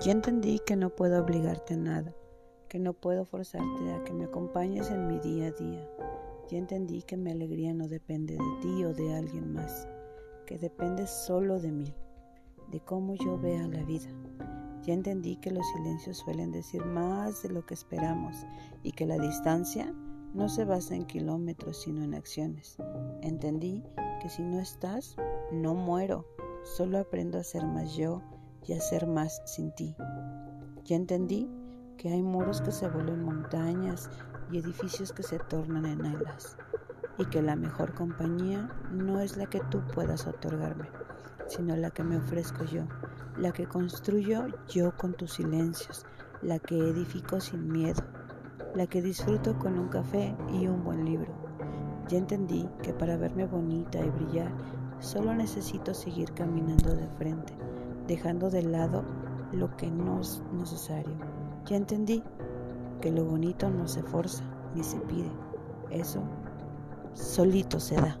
Ya entendí que no puedo obligarte a nada, que no puedo forzarte a que me acompañes en mi día a día. Ya entendí que mi alegría no depende de ti o de alguien más, que depende solo de mí, de cómo yo vea la vida. Ya entendí que los silencios suelen decir más de lo que esperamos y que la distancia no se basa en kilómetros sino en acciones. Entendí que si no estás, no muero, solo aprendo a ser más yo y hacer más sin ti. Ya entendí que hay muros que se vuelven montañas y edificios que se tornan en alas y que la mejor compañía no es la que tú puedas otorgarme, sino la que me ofrezco yo, la que construyo yo con tus silencios, la que edifico sin miedo, la que disfruto con un café y un buen libro. Ya entendí que para verme bonita y brillar solo necesito seguir caminando de frente dejando de lado lo que no es necesario. Ya entendí que lo bonito no se forza ni se pide, eso solito se da.